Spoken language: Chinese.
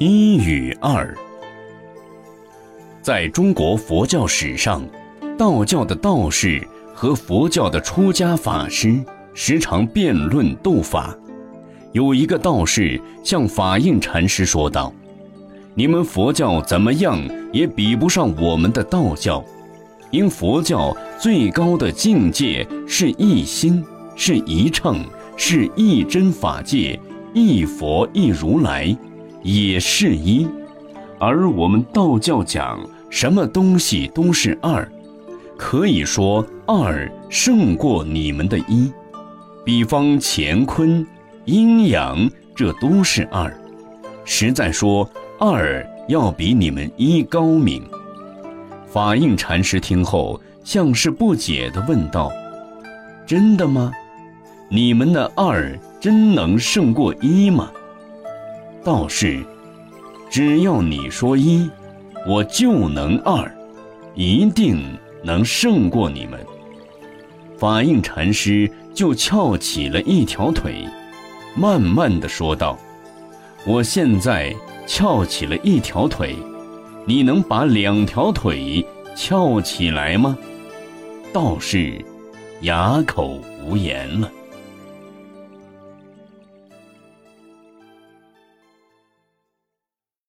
一与二，在中国佛教史上，道教的道士和佛教的出家法师时常辩论斗法。有一个道士向法印禅师说道：“你们佛教怎么样也比不上我们的道教，因佛教最高的境界是一心，是一乘，是一真法界，一佛一如来。”也是一，而我们道教讲什么东西都是二，可以说二胜过你们的一。比方乾坤、阴阳，这都是二。实在说，二要比你们一高明。法印禅师听后，像是不解地问道：“真的吗？你们的二真能胜过一吗？”道士，只要你说一，我就能二，一定能胜过你们。法印禅师就翘起了一条腿，慢慢的说道：“我现在翘起了一条腿，你能把两条腿翘起来吗？”道士哑口无言了。